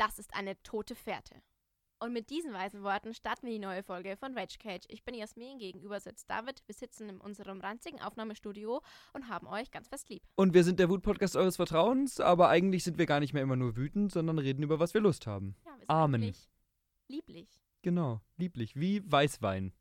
das ist eine tote Fährte. Und mit diesen weisen Worten starten wir die neue Folge von Rage Cage. Ich bin Jasmin, gegenüber sitzt David. Wir sitzen in unserem ranzigen Aufnahmestudio und haben euch ganz fest lieb. Und wir sind der Wut-Podcast eures Vertrauens, aber eigentlich sind wir gar nicht mehr immer nur wütend, sondern reden über was wir Lust haben. Ja, wir sind Amen. Lieblich. lieblich. Genau, lieblich, wie Weißwein.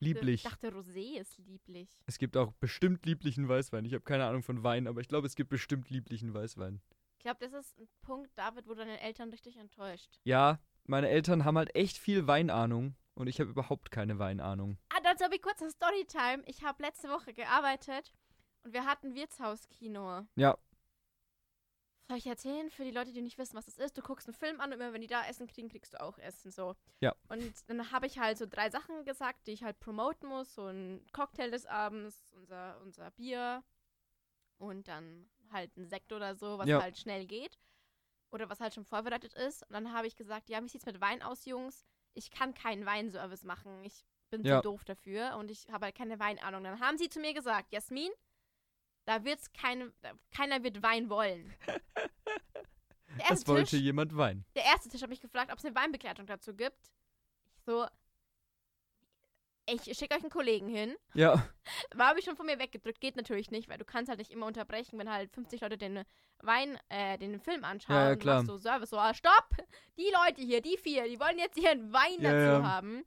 Lieblich. Ich dachte, Rosé ist lieblich. Es gibt auch bestimmt lieblichen Weißwein. Ich habe keine Ahnung von Wein, aber ich glaube, es gibt bestimmt lieblichen Weißwein. Ich glaube, das ist ein Punkt, David, wo deine Eltern richtig enttäuscht. Ja, meine Eltern haben halt echt viel Weinahnung und ich habe überhaupt keine Weinahnung. Ah, dazu habe ich kurz eine Storytime. Ich habe letzte Woche gearbeitet und wir hatten Wirtshauskino. Ja. Soll ich erzählen für die Leute, die nicht wissen, was das ist? Du guckst einen Film an und immer wenn die da Essen kriegen, kriegst du auch Essen. So. Ja. Und dann habe ich halt so drei Sachen gesagt, die ich halt promoten muss. So ein Cocktail des Abends, unser, unser Bier und dann halt ein Sekt oder so, was Ja. halt schnell geht. Oder was halt schon vorbereitet ist. Und dann habe ich gesagt, ja, wie sieht's mit Wein aus, Jungs? Ich kann keinen Weinservice machen. Ich bin Ja. zu doof dafür und ich habe halt keine Weinahnung. Dann haben sie zu mir gesagt, Jasmin, da wird's keine, keiner wird Wein wollen. Das wollte Tisch, jemand Wein. der erste Tisch hat mich gefragt, ob es eine Weinbegleitung dazu gibt. Ich so, ich schicke euch einen Kollegen hin. Ja, War habe ich schon von mir weggedrückt. Geht natürlich nicht, weil du kannst halt nicht immer unterbrechen, wenn halt 50 Leute den Wein, äh, den Film anschauen. Ja, ja, klar. so Service, so, ah, stopp! Die Leute hier, die vier, die wollen jetzt hier einen Wein Ja, dazu ja. haben.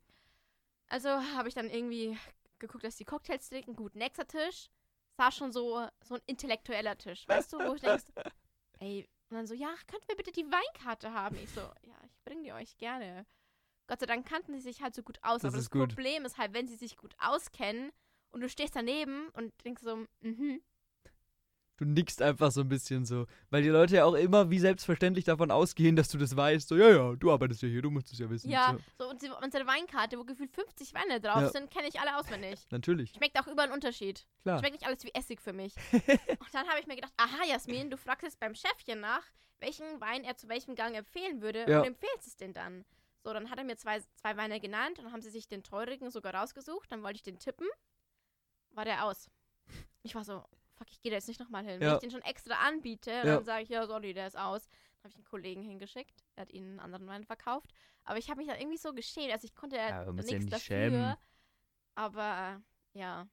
Also habe ich dann irgendwie geguckt, dass die Cocktails trinken. Gut, nächster Tisch. Sah schon so, so ein intellektueller Tisch. Weißt du, wo ich denkst, ey, und dann so, ja, könnt wir bitte die Weinkarte haben? Ich so, ja, ich bringe die euch gerne. Gott sei Dank kannten sie sich halt so gut aus. Das aber das gut. Problem ist halt, wenn sie sich gut auskennen und du stehst daneben und denkst so, mhm, du nickst einfach so ein bisschen so. Weil die Leute ja auch immer wie selbstverständlich davon ausgehen, dass du das weißt. So, ja, ja, du arbeitest ja hier, du musst es ja wissen. ja, So. so, und unsere Weinkarte, wo gefühlt 50 Weine drauf Ja. sind, kenne ich alle auswendig. Natürlich, Schmeckt auch überall ein Unterschied. klar. Schmeckt nicht alles wie Essig für mich. und dann habe ich mir gedacht, aha, Jasmin, du fragst jetzt beim Chefchen nach, welchen Wein er zu welchem Gang empfehlen würde Ja. und empfehlst es den dann. So, dann hat er mir zwei, zwei Weine genannt und haben sie sich den teurigen sogar rausgesucht. Dann wollte ich den tippen. War der aus. Ich war so, fuck, ich gehe da jetzt nicht nochmal hin. Wenn Ja. ich den schon extra anbiete, Ja. dann sage ich, ja, sorry, der ist aus. Dann habe ich einen Kollegen hingeschickt. Der hat ihnen einen anderen Wein verkauft. Aber ich habe mich da irgendwie so geschämt. Also ich konnte Ja, muss ja nichts nicht dafür. schämen. Aber ja.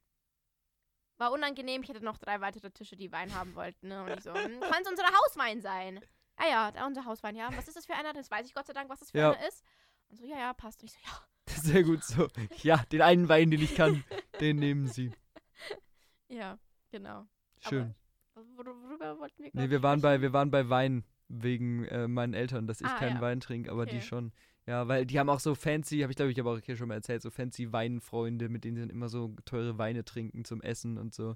War unangenehm. Ich hatte noch drei weitere Tische, die Wein haben wollten. Ne? Und ich so, hm, kann es unser Hauswein sein? Ja, ja, da unser Hauswein, ja. Was ist das für einer? Das weiß ich Gott sei Dank, was das für Ja. einer ist. Und so, ja, ja, passt. Und ich so, ja. Sehr gut so. Ja, den einen Wein, den ich kann, den nehmen sie. Ja, genau. Schön. Aber wor- worüber wollten wir Nee, wir waren bei, wir waren bei Wein wegen äh, meinen Eltern, dass ich Ah, keinen ja. Wein trinke, aber die Okay. schon. Ja, weil die haben auch so fancy, habe ich glaube ich aber auch hier schon mal erzählt, so fancy Weinfreunde, mit denen sie dann immer so teure Weine trinken zum Essen und so.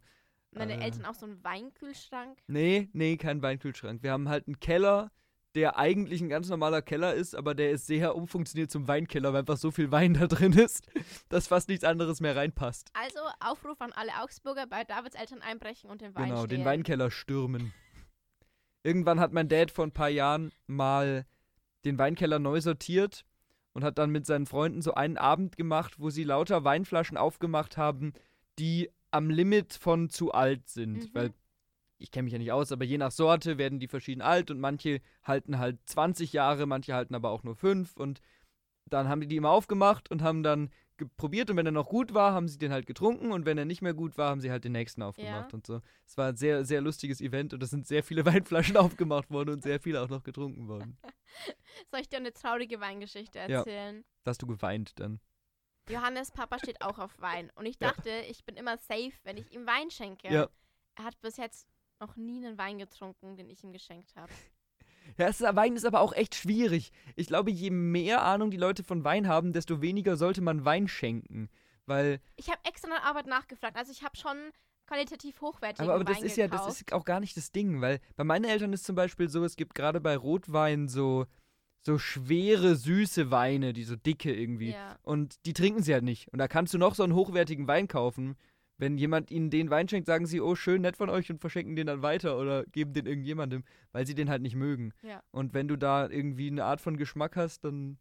Meine äh, Eltern auch so einen Weinkühlschrank. Nee, nee, kein Weinkühlschrank. Wir haben halt einen Keller, der eigentlich ein ganz normaler Keller ist, aber der ist sehr umfunktioniert zum Weinkeller, weil einfach so viel Wein da drin ist, dass fast nichts anderes mehr reinpasst. Also Aufruf an alle Augsburger bei Davids Eltern einbrechen und den Wein Genau, den stehlen. Weinkeller stürmen. Irgendwann hat mein Dad vor ein paar Jahren mal den Weinkeller neu sortiert und hat dann mit seinen Freunden so einen Abend gemacht, wo sie lauter Weinflaschen aufgemacht haben, die am Limit von zu alt sind. Mhm. Weil ich kenne mich ja nicht aus, aber je nach Sorte werden die verschieden alt und manche halten halt 20 Jahre, manche halten aber auch nur 5 und dann haben die die immer aufgemacht und haben dann probiert und wenn er noch gut war, haben sie den halt getrunken und wenn er nicht mehr gut war, haben sie halt den nächsten aufgemacht Ja. und so. Es war ein sehr, sehr lustiges Event und es sind sehr viele Weinflaschen aufgemacht worden und sehr viele auch noch getrunken worden. Soll ich dir eine traurige Weingeschichte Ja. erzählen? Da hast du geweint dann. Johannes Papa steht auch auf Wein. Und ich Ja. dachte, ich bin immer safe, wenn ich ihm Wein schenke. Ja. Er hat bis jetzt noch nie einen Wein getrunken, den ich ihm geschenkt habe. Ja, ist, Wein ist aber auch echt schwierig. Ich glaube, je mehr Ahnung die Leute von Wein haben, desto weniger sollte man Wein schenken. Weil, Ich habe extra nach Arbeit nachgefragt. Also ich habe schon qualitativ hochwertigen aber, aber das Wein ist ja, gekauft. das ist auch gar nicht das Ding, weil bei meinen Eltern ist zum Beispiel so, es gibt gerade bei Rotwein so, so schwere, süße Weine, die so dicke irgendwie. Ja. Und die trinken sie halt nicht. Und da kannst du noch so einen hochwertigen Wein kaufen. Wenn jemand ihnen den Wein schenkt, sagen sie, oh, schön, nett von euch und verschenken den dann weiter oder geben den irgendjemandem, weil sie den halt nicht mögen. Ja. Und wenn du da irgendwie eine Art von Geschmack hast, dann.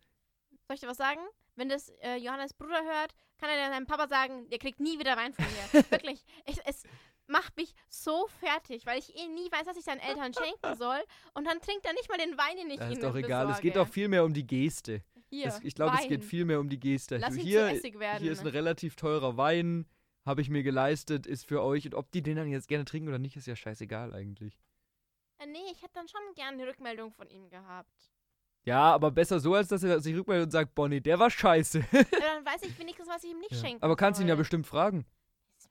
Soll ich dir was sagen? Wenn das äh, Johannes Bruder hört, kann er seinem Papa sagen, der kriegt nie wieder Wein von mir. Wirklich. Ich, es, macht mich so fertig, weil ich eh nie weiß, was ich seinen Eltern schenken soll. Und dann trinkt er nicht mal den Wein, den ich Das ihnen ist doch egal. Es besorge. geht doch viel mehr um die Geste. Hier, Es, ich glaube, es geht viel mehr um die Geste. Lass Du, ihn hier, zu Essig werden. hier ist ein relativ teurer Wein, habe ich mir geleistet, ist für euch. Und ob die den dann jetzt gerne trinken oder nicht, ist ja scheißegal eigentlich. Äh, nee, ich hätte dann schon gerne eine Rückmeldung von ihm gehabt. Ja, aber besser so, als dass er sich rückmeldet und sagt, Bonnie, der war scheiße. Ja, dann weiß ich wenigstens, was ich ihm nicht Ja. schenken Aber kannst ihn ja soll. bestimmt fragen.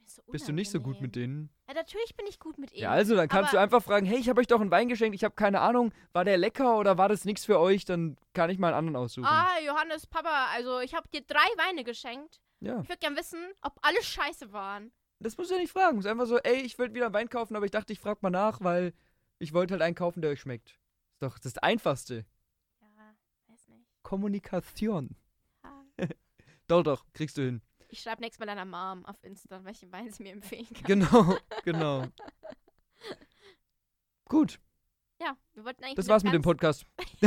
So Bist du nicht so gut mit denen? Ja, natürlich bin ich gut mit ihm. Ja, also dann kannst aber- du einfach fragen, hey, ich habe euch doch einen Wein geschenkt, ich habe keine Ahnung, war der lecker oder war das nichts für euch? Dann kann ich mal einen anderen aussuchen. Ah, Johannes, Papa, also ich habe dir drei Weine geschenkt. Ja, Ich würde gern wissen, ob alle scheiße waren. das musst du ja nicht fragen. Es ist einfach so, ey, ich wollte wieder Wein kaufen, aber ich dachte, ich frag mal nach, weil ich wollte halt einen kaufen, der euch schmeckt. Ist doch das Einfachste. Ja, weiß nicht. Kommunikation. Ah. Doch, doch, kriegst du hin. Ich schreibe nächstes Mal deiner Mom auf Insta, welchen Wein sie mir empfehlen kann. Genau, genau. Gut, Ja, wir wollten eigentlich. das war's mit dem Podcast.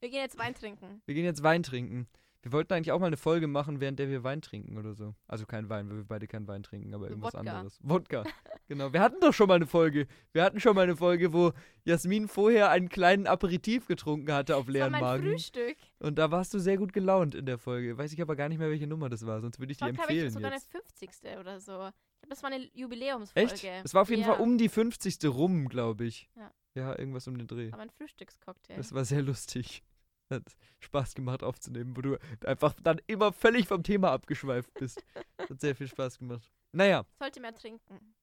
Wir gehen jetzt Wein trinken. Wir gehen jetzt Wein trinken. Wir wollten eigentlich auch mal eine Folge machen, während der wir Wein trinken oder so. Also kein Wein, weil wir beide keinen Wein trinken, aber irgendwas Wodka. anderes. Wodka. genau. Wir hatten doch schon mal eine Folge. Wir hatten schon mal eine Folge, wo Jasmin vorher einen kleinen Aperitif getrunken hatte auf Das war leeren mein Magen. Frühstück. Und da warst du sehr gut gelaunt in der Folge. Weiß ich aber gar nicht mehr, welche Nummer das war, sonst würde ich die war, glaube ich, empfehlen sogar jetzt. eine 50. oder so. Ich glaube, das war eine Jubiläumsfolge. Echt? Es war auf jeden ja. Fall um die 50. rum, glaube ich. Ja. Ja, irgendwas um den Dreh. Aber ein Frühstückscocktail. Das war sehr lustig. Hat Spaß gemacht aufzunehmen, wo du einfach dann immer völlig vom Thema abgeschweift bist. Hat sehr viel Spaß gemacht. Naja, Sollte mehr trinken.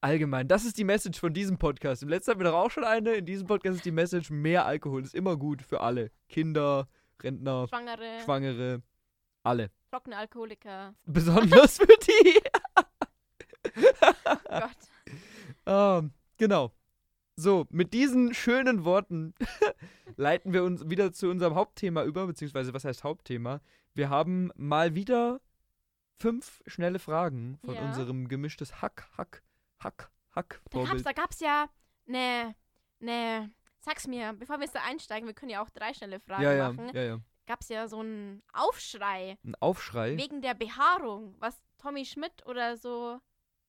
allgemein, das ist die Message von diesem Podcast. Im letzten hatten wir doch auch schon eine. In diesem Podcast ist die Message, mehr Alkohol ist immer gut für alle. Kinder, Rentner, Schwangere, Schwangere, alle. trockene Alkoholiker. Besonders für die. Oh Gott. Ah, genau. So, mit diesen schönen Worten leiten wir uns wieder zu unserem Hauptthema über, beziehungsweise was heißt Hauptthema? Wir haben mal wieder fünf schnelle Fragen von Ja. unserem gemischtes Hack, Hack, Hack, Hack Da gab's, da gab's ja ne, ne, sag's mir, bevor wir jetzt da einsteigen, wir können ja auch drei schnelle Fragen Ja, ja, machen. ja, ja. Gab's ja so einen Aufschrei Ein Aufschrei. wegen der Behaarung, was Tommy Schmidt oder so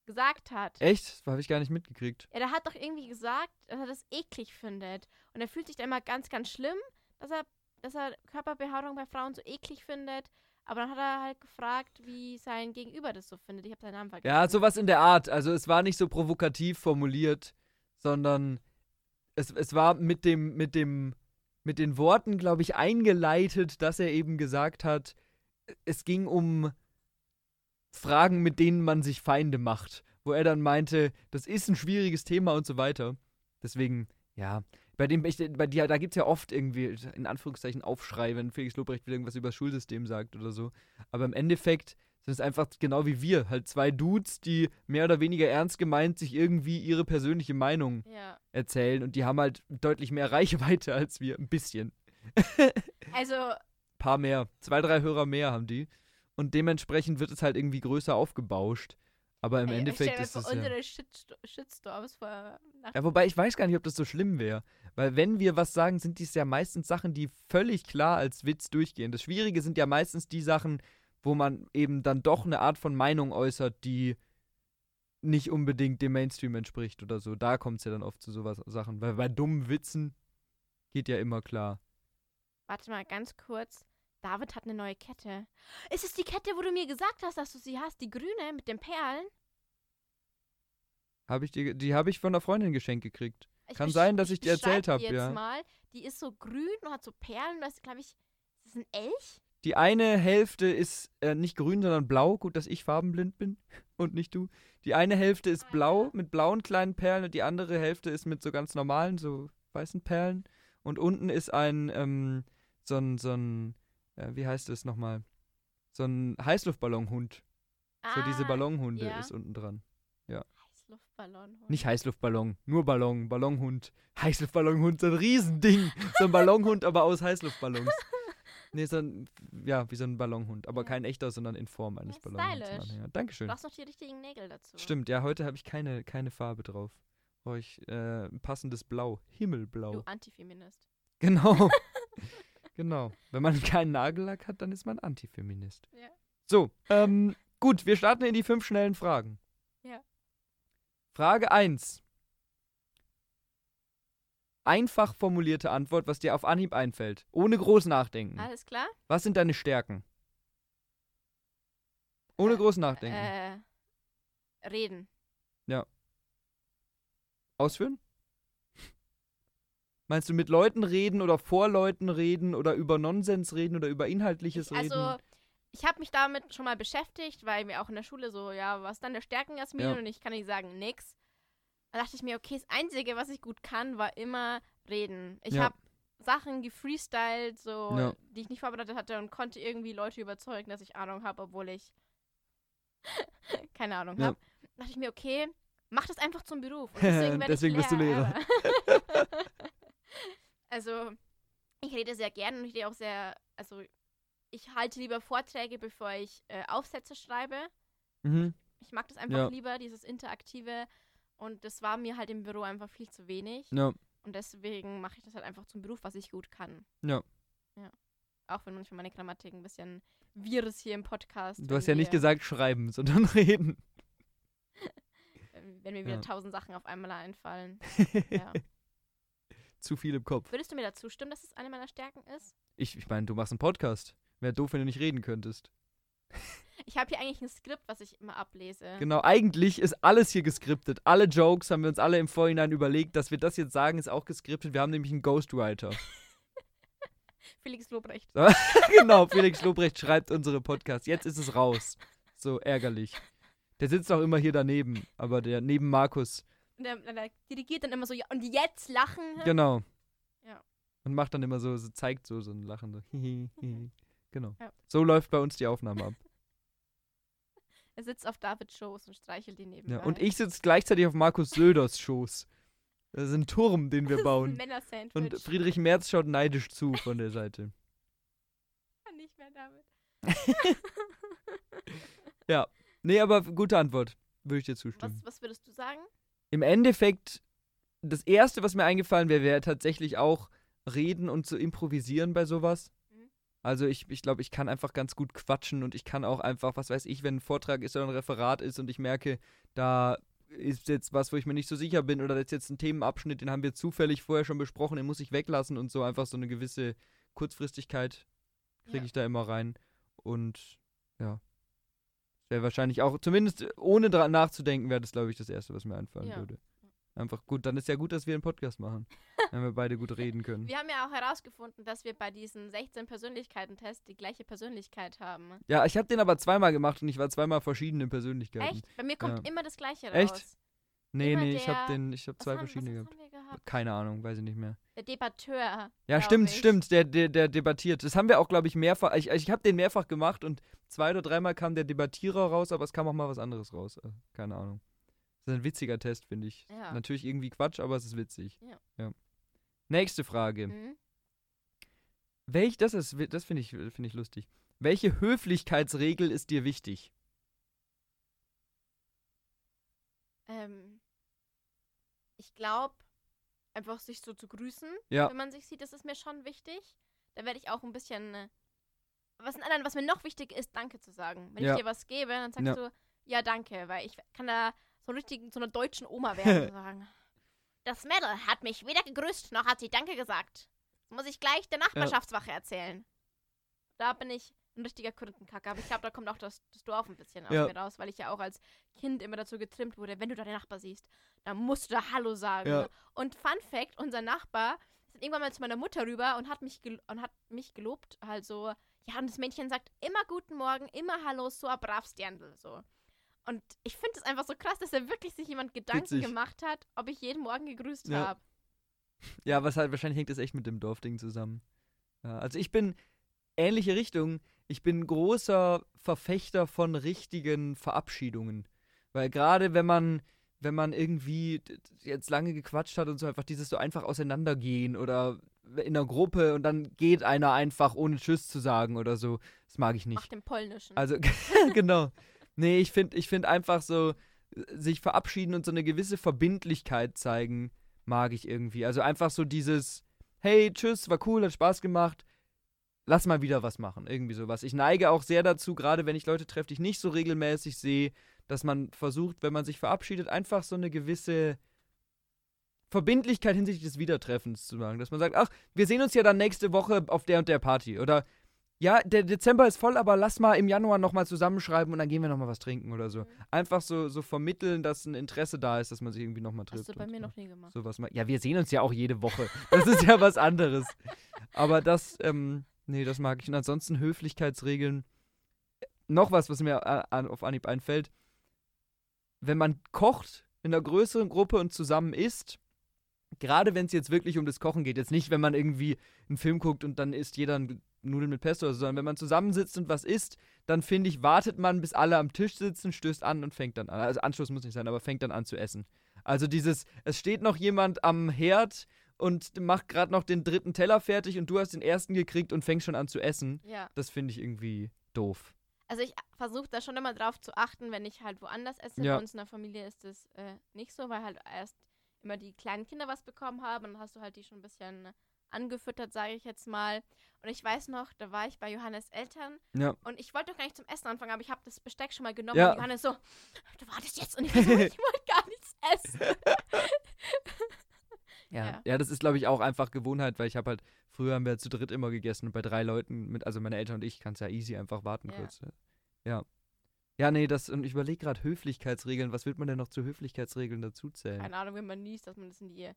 gesagt hat. Echt? Das habe ich gar nicht mitgekriegt. Ja, der hat doch irgendwie gesagt, dass er das eklig findet. Und er fühlt sich da immer ganz, ganz schlimm, dass er, dass er Körperbehaarung bei Frauen so eklig findet. Aber dann hat er halt gefragt, wie sein Gegenüber das so findet. Ich habe seinen Namen vergessen. Ja, sowas in der Art. Also es war nicht so provokativ formuliert, sondern es, es war mit dem, mit dem, mit den Worten, glaube ich, eingeleitet, dass er eben gesagt hat, es ging um Fragen, mit denen man sich Feinde macht. Wo er dann meinte, das ist ein schwieriges Thema und so weiter. Deswegen, ja. Bei dem, ich, bei dir, da gibt es ja oft irgendwie, in Anführungszeichen, Aufschrei, wenn Felix Lobrecht wieder irgendwas über das Schulsystem sagt oder so. Aber im Endeffekt sind es einfach genau wie wir, halt zwei Dudes, die mehr oder weniger ernst gemeint sich irgendwie ihre persönliche Meinung Ja. erzählen und die haben halt deutlich mehr Reichweite als wir, ein bisschen. Also, Paar mehr, zwei, drei Hörer mehr haben die und dementsprechend wird es halt irgendwie größer aufgebauscht. Aber im ey, Endeffekt ist es ja. unsere Shitsto Shitstorms vor Ja, wobei ich weiß gar nicht, ob das so schlimm wäre. Weil wenn wir was sagen, sind dies ja meistens Sachen, die völlig klar als Witz durchgehen. Das Schwierige sind ja meistens die Sachen, wo man eben dann doch eine Art von Meinung äußert, die nicht unbedingt dem Mainstream entspricht oder so. Da kommt es ja dann oft zu sowas Sachen. Weil bei dummen Witzen geht ja immer klar. Warte mal ganz kurz. David hat eine neue Kette. Ist es die Kette, wo du mir gesagt hast, dass du sie hast? Die grüne mit den Perlen? Hab ich die die habe ich von einer Freundin geschenkt gekriegt. Ich Kann sein, dass ich dir erzählt beschreib hab, die jetzt ja. Mal. Die ist so grün und hat so Perlen. Das ist, glaube ich, ist das ein Elch? Die eine Hälfte ist äh, nicht grün, sondern blau. Gut, dass ich farbenblind bin und nicht du. Die eine Hälfte ist blau mit blauen kleinen Perlen und die andere Hälfte ist mit so ganz normalen, so weißen Perlen. Und unten ist ein, ähm, so ein, so ein, äh, wie heißt es nochmal? So ein Heißluftballonhund. so diese Ah, Ballonhunde ja. ist unten dran. Heißluftballon. Nicht Heißluftballon, nur Ballon, Ballonhund. Heißluftballonhund, so ein Riesending. so ein Ballonhund, aber aus Heißluftballons. Nee, so ein, ja, wie so ein Ballonhund. Aber Ja. kein echter, sondern in Form eines Ja, Ballonhunds. Anhänger. Du Dankeschön. brauchst noch die richtigen Nägel dazu. Stimmt, ja, heute habe ich keine, keine Farbe drauf. Brauche ich äh, ein passendes Blau. Himmelblau. Du Antifeminist. Genau. genau. Wenn man keinen Nagellack hat, dann ist man Antifeminist. Ja. So, ähm, gut, wir starten in die fünf schnellen Fragen. Ja. Frage 1. Einfach formulierte Antwort, was dir auf Anhieb einfällt. Ohne groß nachdenken. Alles klar? Was sind deine Stärken? Ohne Äh, groß nachdenken. Äh, reden. Ausführen? Meinst du mit Leuten reden oder vor Leuten reden oder über Nonsens reden oder über Inhaltliches Ich, reden? also, ich habe mich damit schon mal beschäftigt, weil wir auch in der Schule so, ja, was dann der Stärken, Jasmin? Ja. Und ich kann nicht sagen, nix. Da dachte ich mir, okay, das Einzige, was ich gut kann, war immer reden. Ich Ja. habe Sachen gefreestylt, so, Ja. die ich nicht vorbereitet hatte und konnte irgendwie Leute überzeugen, dass ich Ahnung habe, obwohl ich keine Ahnung Ja. habe. Da dachte ich mir, okay, mach das einfach zum Beruf. Und deswegen, Deswegen bist du Lehrer. also, ich rede sehr gerne und ich rede auch sehr, also, ich halte lieber Vorträge, bevor ich äh, Aufsätze schreibe. mhm. Ich mag das einfach Ja. lieber, dieses Interaktive. Und das war mir halt im Büro einfach viel zu wenig. Ja. Und deswegen mache ich das halt einfach zum Beruf, was ich gut kann. Ja. Ja. Auch wenn manchmal meine Grammatik ein bisschen Virus hier im Podcast. Du hast ja nicht gesagt schreiben, sondern reden. Wenn mir wieder tausend Sachen auf einmal einfallen. Ja. Zu viel im Kopf. Würdest du mir dazu stimmen, dass es eine meiner Stärken ist? Ich, ich meine, du machst einen Podcast. Wäre doof, wenn du nicht reden könntest. Ich habe hier eigentlich ein Skript, was ich immer ablese. Genau, eigentlich ist alles hier geskriptet. Alle Jokes haben wir uns alle im Vorhinein überlegt. Dass wir das jetzt sagen, ist auch geskriptet. Wir haben nämlich einen Ghostwriter. Felix Lobrecht. genau, Felix Lobrecht schreibt unsere Podcasts. Jetzt ist es raus. So ärgerlich. Der sitzt auch immer hier daneben, aber der neben Markus. Und der, der dirigiert dann immer so, ja, und jetzt lachen. Genau. Ja. Und macht dann immer so, so zeigt so, so ein Lachen. So. genau. Ja. So läuft bei uns die Aufnahme ab. Er sitzt auf Davids Schoß und streichelt ihn nebenbei. Ja, und ich sitze gleichzeitig auf Markus Söders Schoß. Das ist ein Turm, den wir bauen. Und Friedrich Merz schaut neidisch zu von der Seite. Kann nicht mehr damit. Nee, aber gute Antwort. Würde ich dir zustimmen. Was, was würdest du sagen? Im Endeffekt, das Erste, was mir eingefallen wäre, wäre tatsächlich auch reden und zu improvisieren bei sowas. Mhm. Also ich, ich glaube, ich kann einfach ganz gut quatschen und ich kann auch einfach, was weiß ich, wenn ein Vortrag ist oder ein Referat ist und ich merke, da ist jetzt was, wo ich mir nicht so sicher bin oder das ist jetzt ein Themenabschnitt, den haben wir zufällig vorher schon besprochen, den muss ich weglassen und so einfach so eine gewisse Kurzfristigkeit kriege Ja. ich da immer rein und ja. Wäre wahrscheinlich auch, zumindest ohne dran nachzudenken, wäre das, glaube ich, das Erste, was mir einfallen Ja. würde. Einfach gut, dann ist ja gut, dass wir einen Podcast machen, wenn wir beide gut reden können. Wir haben ja auch herausgefunden, dass wir bei diesen 16 Persönlichkeiten-Tests die gleiche Persönlichkeit haben. Ja, ich habe den aber zweimal gemacht und ich war zweimal verschiedene Persönlichkeiten. Echt? Bei mir kommt Ja. immer das Gleiche raus. Echt? Nee, Immer nee, ich habe den, ich habe zwei verschiedene gehabt. gehabt? Keine Ahnung, weiß ich nicht mehr. Der Debatteur. Ja, stimmt, ich. stimmt, der, der, der debattiert. Das haben wir auch, glaube ich, mehrfach. Ich, ich habe den mehrfach gemacht und zwei oder dreimal kam der Debattierer raus, aber es kam auch mal was anderes raus. Äh, Keine Ahnung. Das ist ein witziger Test, finde ich. Ja. Natürlich irgendwie Quatsch, aber es ist witzig. Ja. Nächste Frage. Mhm. Welch, das ist, das finde ich, finde ich lustig. Welche Höflichkeitsregel ist dir wichtig? Ähm, ich glaube, einfach sich so zu grüßen, Ja. wenn man sich sieht, das ist mir schon wichtig. Da werde ich auch ein bisschen. äh, Was, nein, was mir noch wichtig ist, Danke zu sagen. Wenn Ja. ich dir was gebe, dann sagst Ja. du, ja, danke, weil ich kann da so richtig zu einer deutschen Oma werden und sagen. Das Mädel hat mich weder gegrüßt, noch hat sie Danke gesagt. Das muss ich gleich der Nachbarschaftswache erzählen. Da bin ich ein richtiger Korinthenkacker. Aber ich glaube, da kommt auch das, das Dorf ein bisschen aus Ja. mir raus, weil ich ja auch als Kind immer dazu getrimmt wurde, wenn du da den Nachbar siehst, dann musst du da Hallo sagen. Ja. Und Fun Fact, unser Nachbar ist irgendwann mal zu meiner Mutter rüber und hat mich, und hat mich gelobt. Halt so, ja, und das Mädchen sagt immer Guten Morgen, immer Hallo, so ein braves Dirndl, so. Und ich finde es einfach so krass, dass da wirklich sich jemand Gedanken Witzig. gemacht hat, ob ich jeden Morgen gegrüßt Ja. habe. Ja, was halt, wahrscheinlich hängt das echt mit dem Dorfding zusammen. Ja, also ich bin ähnliche Richtung. Ich bin großer Verfechter von richtigen Verabschiedungen. Weil gerade wenn man, wenn man irgendwie jetzt lange gequatscht hat und so einfach dieses so einfach auseinandergehen oder in einer Gruppe und dann geht einer einfach ohne Tschüss zu sagen oder so. Das mag ich nicht. Mach den polnischen. Also, genau. Nee, ich finde ich find einfach so, sich verabschieden und so eine gewisse Verbindlichkeit zeigen, mag ich irgendwie. Also einfach so dieses, hey, tschüss, war cool, hat Spaß gemacht, lass mal wieder was machen. Irgendwie sowas. Ich neige auch sehr dazu, gerade wenn ich Leute treffe, die ich nicht so regelmäßig sehe, dass man versucht, wenn man sich verabschiedet, einfach so eine gewisse Verbindlichkeit hinsichtlich des Wiedertreffens zu machen. Dass man sagt, ach, wir sehen uns ja dann nächste Woche auf der und der Party. Oder ja, der Dezember ist voll, aber lass mal im Januar nochmal zusammenschreiben und dann gehen wir nochmal was trinken oder so. Mhm. Einfach so, so vermitteln, dass ein Interesse da ist, dass man sich irgendwie nochmal trifft. Hast du bei mir noch nie gemacht. sowas mal. Ja, wir sehen uns ja auch jede Woche. Das ist ja was anderes. Aber das, ähm, nee, das mag ich. Und ansonsten Höflichkeitsregeln. Noch was, was mir auf Anhieb einfällt. Wenn man kocht in einer größeren Gruppe und zusammen isst, gerade wenn es jetzt wirklich um das Kochen geht, jetzt nicht, wenn man irgendwie einen Film guckt und dann isst jeder Nudeln mit Pesto, so, sondern wenn man zusammensitzt und was isst, dann finde ich, wartet man, bis alle am Tisch sitzen, stößt an und fängt dann an. Also Anschluss muss nicht sein, aber fängt dann an zu essen. Also dieses, es steht noch jemand am Herd und macht gerade noch den dritten Teller fertig und du hast den ersten gekriegt und fängst schon an zu essen. Ja. Das finde ich irgendwie doof. Also ich versuche da schon immer drauf zu achten, wenn ich halt woanders esse. Ja. Bei uns in der Familie ist das äh, nicht so, weil halt erst immer die kleinen Kinder was bekommen haben und dann hast du halt die schon ein bisschen angefüttert, sage ich jetzt mal. Und ich weiß noch, da war ich bei Johannes Eltern Ja. und ich wollte doch gar nicht zum Essen anfangen, aber ich habe das Besteck schon mal genommen Ja. und Johannes so, du wartest jetzt und ich, so, ich wollte gar nichts essen. Ja, Ja. ja das ist, glaube ich, auch einfach Gewohnheit, weil ich habe halt, früher haben wir zu dritt immer gegessen und bei drei Leuten, mit, also meine Eltern und ich, kannst ja easy einfach warten Ja. kurz. Ja. Ja, nee, das, und ich überlege gerade Höflichkeitsregeln, was wird man denn noch zu Höflichkeitsregeln dazuzählen? Keine Ahnung, wenn man niest, dass man das in die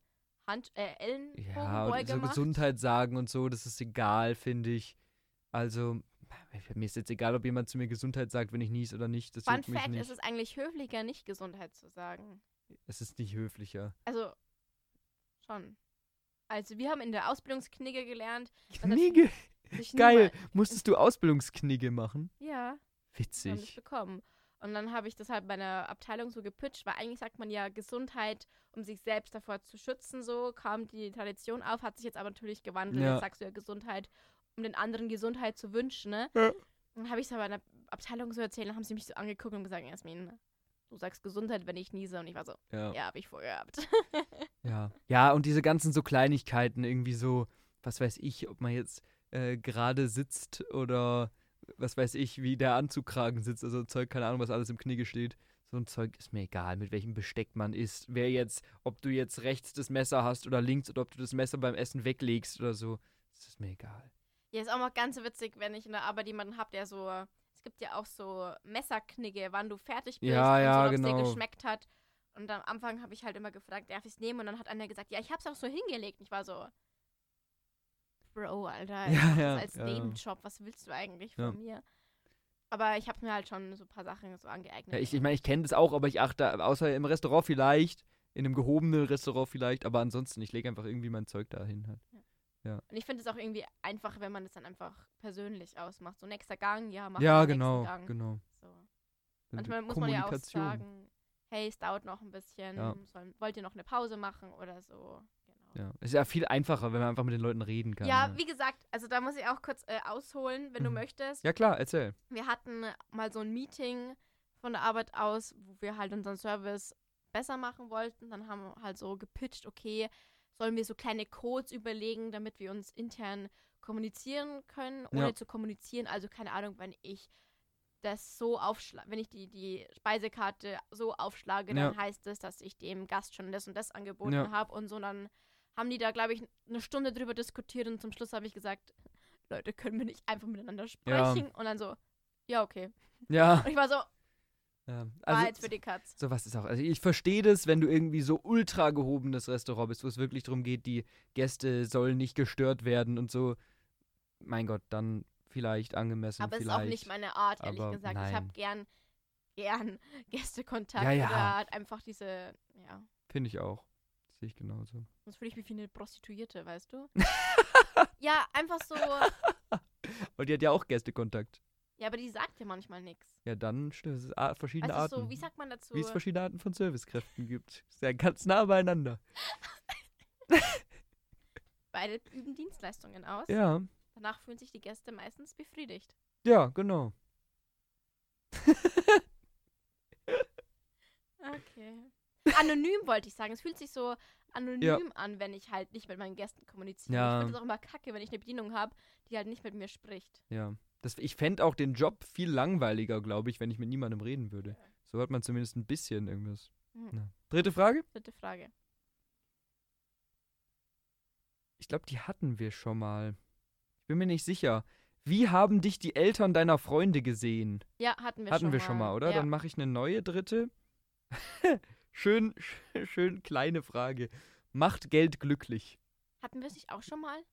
Hand, äh, Ja, Ellenbogenbeuge und so macht. Gesundheit sagen und so, das ist egal, finde ich. Also, mir ist jetzt egal, ob jemand zu mir Gesundheit sagt, wenn ich nies oder nicht. Das Fun Fact, nicht. ist es eigentlich höflicher, nicht Gesundheit zu sagen. es ist nicht höflicher. Also, schon. Also, wir haben in der Ausbildungsknigge gelernt, Knigge, geil. Musstest du Ausbildungsknigge machen? Ja, Witzig. bekommen. Und dann habe ich das halt bei einer Abteilung so gepitcht, weil eigentlich sagt man ja Gesundheit, um sich selbst davor zu schützen, so kam die Tradition auf, hat sich jetzt aber natürlich gewandelt. Ja. Jetzt sagst du ja Gesundheit, um den anderen Gesundheit zu wünschen, ne? Ja. Dann habe ich es aber in der Abteilung so erzählt, dann haben sie mich so angeguckt und gesagt, Jasmin, du sagst Gesundheit, wenn ich niese. Und ich war so, Ja. ja, habe ich vorgehabt. Ja. Ja, und diese ganzen so Kleinigkeiten, irgendwie so, was weiß ich, ob man jetzt äh, gerade sitzt oder was weiß ich, wie der Anzugkragen sitzt, also Zeug, keine Ahnung, was alles im Knigge steht. So ein Zeug ist mir egal, mit welchem Besteck man isst. Wer jetzt, ob du jetzt rechts das Messer hast oder links oder ob du das Messer beim Essen weglegst oder so, das ist mir egal. Ja, ist auch mal ganz witzig, wenn ich in der Arbeit jemanden habe, der so. Es gibt ja auch so Messerknigge, wann du fertig bist Ja, und ja, so, genau. dir geschmeckt hat. Und am Anfang habe ich halt immer gefragt, darf ich es nehmen? Und dann hat einer gesagt, ja, ich habe es auch so hingelegt. Und ich war so, Bro, Alter, ich Ja, als ja. Nebenjob. Was willst du eigentlich von mir? Aber ich habe mir halt schon so ein paar Sachen so angeeignet. Ich ich meine, ich kenne das auch, aber ich achte, außer im Restaurant vielleicht, in einem gehobenen Restaurant vielleicht, aber ansonsten, ich lege einfach irgendwie mein Zeug dahin halt. Und ich finde es auch irgendwie einfach, wenn man es dann einfach persönlich ausmacht. So nächster Gang, ja, mach ja, den genau, nächsten Gang. genau. So. Manchmal muss man ja auch sagen, hey, es dauert noch ein bisschen, Ja. sollen, wollt ihr noch eine Pause machen oder so. Genau. Ja, ist ja viel einfacher, wenn man einfach mit den Leuten reden kann. Ja, ne? wie gesagt, also da muss ich auch kurz äh, ausholen, wenn du Mhm. möchtest. ja klar, erzähl. Wir hatten mal so ein Meeting von der Arbeit aus, wo wir halt unseren Service besser machen wollten. Dann haben wir halt so gepitcht, okay, sollen wir so kleine Codes überlegen, damit wir uns intern kommunizieren können, ohne Ja. zu kommunizieren. Also keine Ahnung, wenn ich das so aufschlage, wenn ich die, die Speisekarte so aufschlage, dann Ja. heißt das, dass ich dem Gast schon das und das angeboten Ja. habe und so. Dann haben die da, glaube ich, eine Stunde drüber diskutiert und zum Schluss habe ich gesagt, Leute, können wir nicht einfach miteinander sprechen? Und dann so, ja, okay. Ja, Und ich war so, ja. Wahrheit Also, für die Katz. sowas ist auch. Also ich verstehe das, wenn du irgendwie so ultra gehobenes Restaurant bist, wo es wirklich darum geht, die Gäste sollen nicht gestört werden und so. Mein Gott, dann vielleicht angemessen. Aber es ist vielleicht. auch nicht meine Art, ehrlich aber gesagt. nein. Ich habe gern, gern Gästekontakt Ja, ja. oder halt einfach diese, ja. Finde ich auch. Sehe ich genauso. Sonst fühle ich mich wie eine Prostituierte, weißt du? ja, einfach so. Und die hat ja auch Gästekontakt. Ja, aber die sagt ja manchmal nichts. Ja, dann stimmt. Es ist verschiedene du, Arten. so, wie sagt man dazu? wie es verschiedene Arten von Servicekräften gibt. Ist ja ganz nah beieinander. Beide üben Dienstleistungen aus. Ja, Danach fühlen sich die Gäste meistens befriedigt. ja, genau. Okay. Anonym wollte ich sagen. Es fühlt sich so anonym an, wenn ich halt nicht mit meinen Gästen kommuniziere. Ja. Ich finde es auch immer kacke, wenn ich eine Bedienung habe, die halt nicht mit mir spricht. Ja. Das, ich fände auch den Job viel langweiliger, glaube ich, wenn ich mit niemandem reden würde. So hat man zumindest ein bisschen irgendwas. Hm. Ja. Dritte Frage? Dritte Frage. Ich glaube, die hatten wir schon mal. Ich bin mir nicht sicher. Wie haben dich die Eltern deiner Freunde gesehen? Ja, hatten wir hatten schon wir schon mal, oder? Ja. Dann mache ich eine neue dritte. schön, schön kleine Frage. Macht Geld glücklich? Hatten wir es nicht auch schon mal?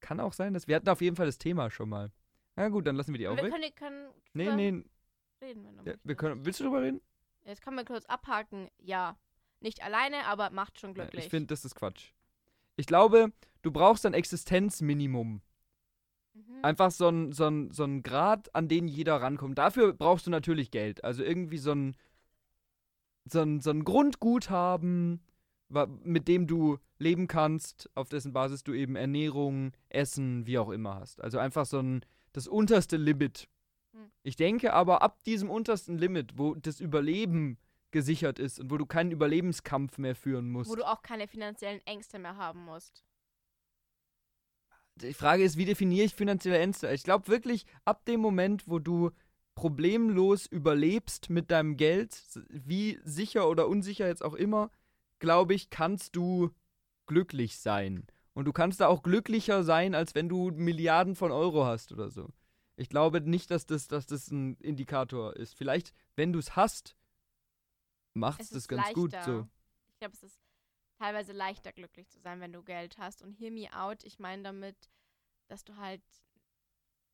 Kann auch sein, dass wir hatten auf jeden Fall das Thema schon mal. Na gut, dann lassen wir die auch wir weg. können, können Nee, nee, reden, wenn du ja, wir können, willst du drüber reden? Jetzt können wir kurz abhaken. Ja. Nicht alleine, aber macht schon Ja, glücklich. ich finde, das ist Quatsch. Ich glaube, du brauchst ein Existenzminimum. Mhm. Einfach so ein, so, ein, so ein Grad, an den jeder rankommt. Dafür brauchst du natürlich Geld. Also irgendwie so ein, so ein, so ein Grundguthaben, mit dem du leben kannst, auf dessen Basis du eben Ernährung, Essen, wie auch immer hast. Also einfach so ein, das unterste Limit. Hm. Ich denke aber, ab diesem untersten Limit, wo das Überleben gesichert ist und wo du keinen Überlebenskampf mehr führen musst. Wo du auch keine finanziellen Ängste mehr haben musst. die Frage ist, wie definiere ich finanzielle Ängste? Ich glaube wirklich, ab dem Moment, wo du problemlos überlebst mit deinem Geld, wie sicher oder unsicher jetzt auch immer, glaube ich, kannst du glücklich sein. Und du kannst da auch glücklicher sein, als wenn du Milliarden von Euro hast oder so. Ich glaube nicht, dass das, dass das ein Indikator ist. Vielleicht, wenn du es hast, macht es das ganz gut leichter. so. Ich glaube, es ist teilweise leichter, glücklich zu sein, wenn du Geld hast. Und hear me out, ich meine damit, dass du halt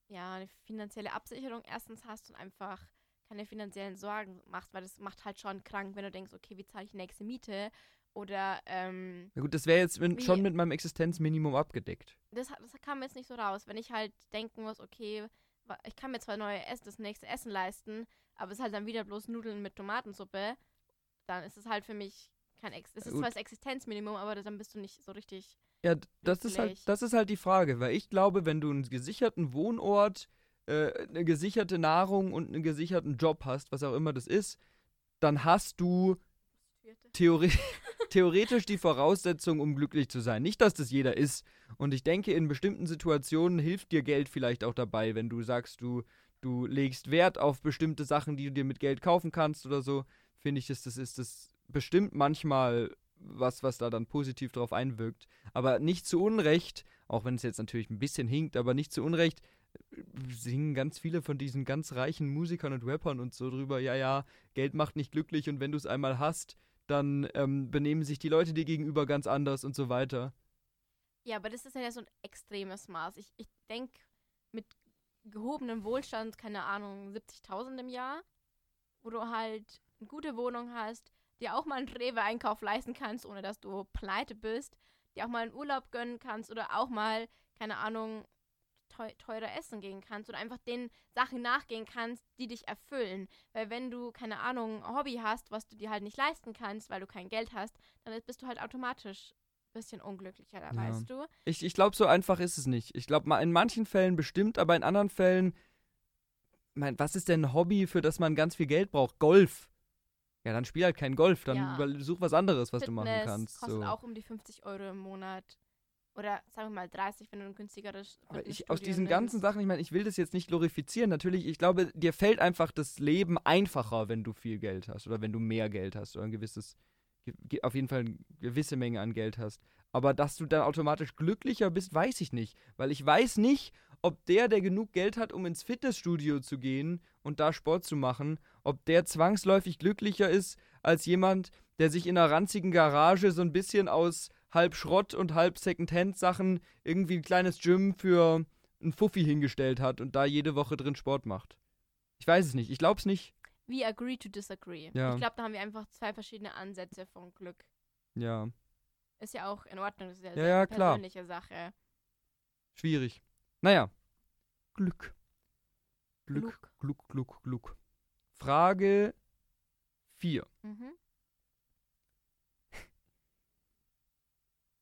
ja eine finanzielle Absicherung erstens hast und einfach keine finanziellen Sorgen machst, weil das macht halt schon krank, wenn du denkst, okay, wie zahle ich die nächste Miete? Oder ähm, Na gut, das wäre jetzt mit, schon mit meinem Existenzminimum abgedeckt. das, das kam jetzt nicht so raus. Wenn ich halt denken muss, okay, ich kann mir zwar neue Essen, das nächste Essen leisten, aber es ist halt dann wieder bloß Nudeln mit Tomatensuppe, dann ist es halt für mich kein Ex es ist Gut. zwar das Existenzminimum, aber dann bist du nicht so richtig. Ja, das ist halt, das ist halt die Frage, weil ich glaube, wenn du einen gesicherten Wohnort, äh, eine gesicherte Nahrung und einen gesicherten Job hast, was auch immer das ist, dann hast du theore theoretisch die Voraussetzung, um glücklich zu sein. Nicht, dass das jeder ist. Und ich denke, in bestimmten Situationen hilft dir Geld vielleicht auch dabei, wenn du sagst, du, du legst Wert auf bestimmte Sachen, die du dir mit Geld kaufen kannst oder so, finde ich, dass das ist das bestimmt manchmal was, was da dann positiv drauf einwirkt. Aber nicht zu Unrecht, auch wenn es jetzt natürlich ein bisschen hinkt, aber nicht zu Unrecht, singen ganz viele von diesen ganz reichen Musikern und Rappern und so drüber, ja, ja, Geld macht nicht glücklich und wenn du es einmal hast, dann ähm, benehmen sich die Leute dir gegenüber ganz anders und so weiter. Ja, aber das ist ja so ein extremes Maß. Ich, ich denke, mit gehobenem Wohlstand, keine Ahnung, 70.000 im Jahr, wo du halt eine gute Wohnung hast, dir auch mal einen Rewe-Einkauf leisten kannst, ohne dass du pleite bist, dir auch mal einen Urlaub gönnen kannst oder auch mal, keine Ahnung, teu teurer essen gehen kannst oder einfach den Sachen nachgehen kannst, die dich erfüllen. Weil wenn du, keine Ahnung, ein Hobby hast, was du dir halt nicht leisten kannst, weil du kein Geld hast, dann bist du halt automatisch ein bisschen unglücklicher, da Ja. weißt du. Ich, ich glaube, so einfach ist es nicht. Ich glaube, in manchen Fällen bestimmt, aber in anderen Fällen, mein, was ist denn ein Hobby, für das man ganz viel Geld braucht? Golf. Ja, dann spiel halt kein Golf, dann Ja. such was anderes, was du machen Fitness kannst. kostet So. auch um die 50 Euro im Monat. Oder sagen wir mal 30, wenn du ein günstigeres Aber ich, aus diesen nimmst. ganzen Sachen, ich meine, ich will das jetzt nicht glorifizieren. Natürlich, ich glaube, dir fällt einfach das Leben einfacher, wenn du viel Geld hast oder wenn du mehr Geld hast oder ein gewisses, ge- ge- auf jeden Fall eine gewisse Menge an Geld hast. Aber dass du dann automatisch glücklicher bist, weiß ich nicht. Weil ich weiß nicht, ob der, der genug Geld hat, um ins Fitnessstudio zu gehen und da Sport zu machen, ob der zwangsläufig glücklicher ist als jemand, der sich in einer ranzigen Garage so ein bisschen aus halb Schrott und halb Secondhand-Sachen irgendwie ein kleines Gym für einen Fuffi hingestellt hat und da jede Woche drin Sport macht. Ich weiß es nicht. Ich glaube es nicht. We agree to disagree. Ja. Ich glaube, da haben wir einfach zwei verschiedene Ansätze von Glück. Ja, Ist ja auch in Ordnung. Das ist ja, Ja, sehr ja, eine klar. persönliche Sache. schwierig. Naja. Glück. Glück, Glück. Glück, Glück, Glück. Frage 4. Mhm.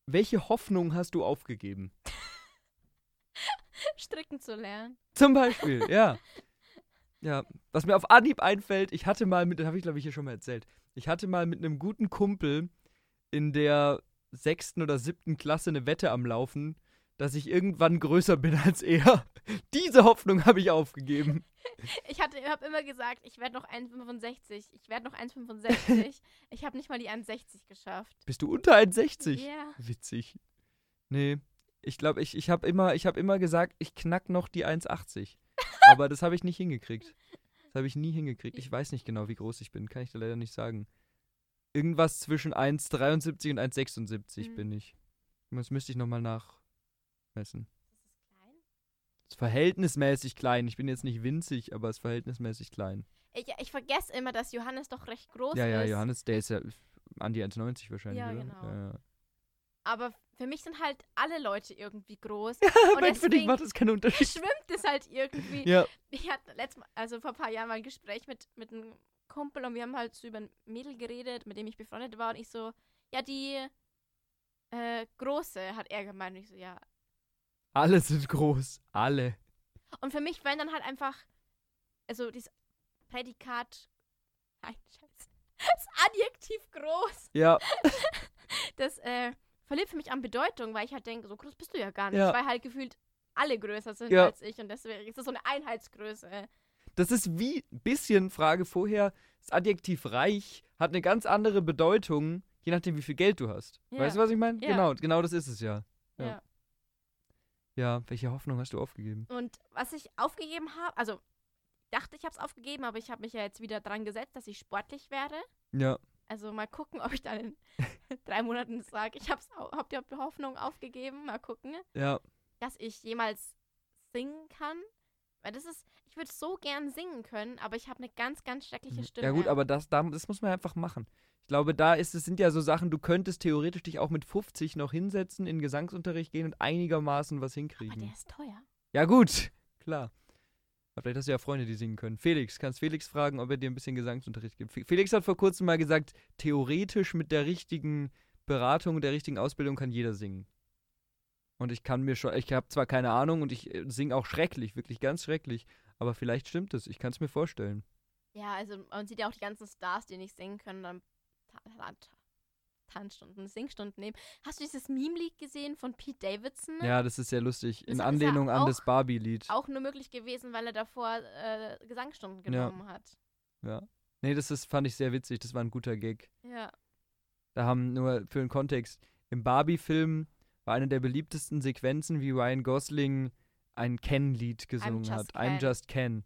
Welche Hoffnung hast du aufgegeben? Stricken zu lernen. Zum Beispiel, ja. Ja, was mir auf Anhieb einfällt, ich hatte mal mit, das habe ich glaube ich hier schon mal erzählt, ich hatte mal mit einem guten Kumpel in der sechsten oder siebten Klasse eine Wette am Laufen, dass ich irgendwann größer bin als er. Diese Hoffnung habe ich aufgegeben. Ich hatte, habe immer gesagt, ich werde noch 1,65. Ich werde noch 1,65. ich habe nicht mal die 1,60 geschafft. Bist du unter 1,60? Ja. Witzig. Nee, ich glaube, ich, ich habe immer, hab immer gesagt, ich knack noch die 1,80. Aber das habe ich nicht hingekriegt. Das habe ich nie hingekriegt. Ich weiß nicht genau, wie groß ich bin. Kann ich dir leider nicht sagen. Irgendwas zwischen 1,73 und 1,76 Mhm. bin ich. Das müsste ich nochmal nachmessen. Das ist klein. Das ist verhältnismäßig klein. Ich bin jetzt nicht winzig, aber es ist verhältnismäßig klein. Ich, ich vergesse immer, dass Johannes doch recht groß ja, ja, ist. Johannes, der ist ja an die 1,90 wahrscheinlich, Ja, oder? genau. Ja, ja. Aber für mich sind halt alle Leute irgendwie groß. Aber für dich macht das keinen Unterschied. Schwimmt es halt irgendwie. Ja, Ich hatte letztes Mal, also vor ein paar Jahren mal ein Gespräch mit, mit einem Kumpel und wir haben halt so über ein Mädel geredet, mit dem ich befreundet war und ich so, ja, die äh, Große, hat er gemeint. Und ich so, ja. Alle sind groß. Alle. Und für mich wenn dann halt einfach, also dieses Prädikat, nein, scheiße, das Adjektiv groß, Ja, das äh, verliert für mich an Bedeutung, weil ich halt denke, so groß bist du ja gar nicht, Ja. weil halt gefühlt alle größer sind Ja. als ich und deswegen ist das so eine Einheitsgröße. das ist wie bisschen Frage vorher. Das Adjektiv reich hat eine ganz andere Bedeutung, je nachdem, wie viel Geld du hast. Ja. Weißt du, was ich meine? Genau, genau das ist es ja. Ja. Ja. Welche Hoffnung hast du aufgegeben? Und was ich aufgegeben habe, also dachte ich habe es aufgegeben, aber ich habe mich ja jetzt wieder dran gesetzt, dass ich sportlich werde. Ja, Also mal gucken, ob ich dann in drei Monaten sage, ich habe hab die Hoffnung aufgegeben. Mal gucken, ja. dass ich jemals singen kann. Weil das ist, ich würde so gern singen können, aber ich habe eine ganz, ganz schreckliche Stimme. Mhm. Ja gut, aber das, da- das muss man einfach machen. Ich glaube, da ist es sind ja so Sachen, du könntest theoretisch dich auch mit 50 noch hinsetzen, in Gesangsunterricht gehen und einigermaßen was aber hinkriegen. der ist teuer. Ja gut, klar. Aber vielleicht hast du ja Freunde, die singen können. Felix, kannst Felix fragen, ob er dir ein bisschen Gesangsunterricht gibt. Fe- Felix hat vor kurzem mal gesagt, theoretisch mit der richtigen Beratung und der richtigen Ausbildung kann jeder singen. Und ich kann mir schon, ich habe zwar keine Ahnung und ich singe auch schrecklich, wirklich ganz schrecklich, aber vielleicht stimmt es, ich kann es mir vorstellen. Ja, also man sieht ja auch die ganzen Stars, die nicht singen können, dann Ta- Ta- Ta- Tanzstunden, Singstunden nehmen. Hast du dieses Meme-Lied gesehen von Pete Davidson? Ja, das ist sehr lustig. Das In ja Anlehnung an das Barbie-Lied. Auch nur möglich gewesen, weil er davor äh, Gesangsstunden Ja. genommen hat. Ja. Nee, das ist, fand ich sehr witzig, das war ein guter Gag. Ja. Da haben nur für den Kontext, im Barbie-Film war eine der beliebtesten Sequenzen, wie Ryan Gosling ein Ken-Lied gesungen just hat. I'm Ken. Just Ken.